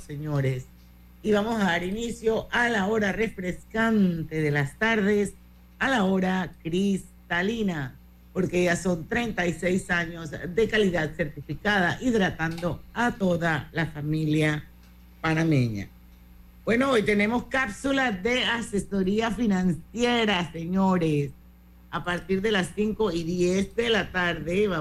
señores. Y vamos a dar inicio a la hora refrescante de las tardes, a la hora cristalina, porque ya son 36 años de calidad certificada, hidratando a toda la familia panameña. Bueno, hoy tenemos cápsulas de asesoría financiera, señores. A partir de las 5 y 10 de la tarde vamos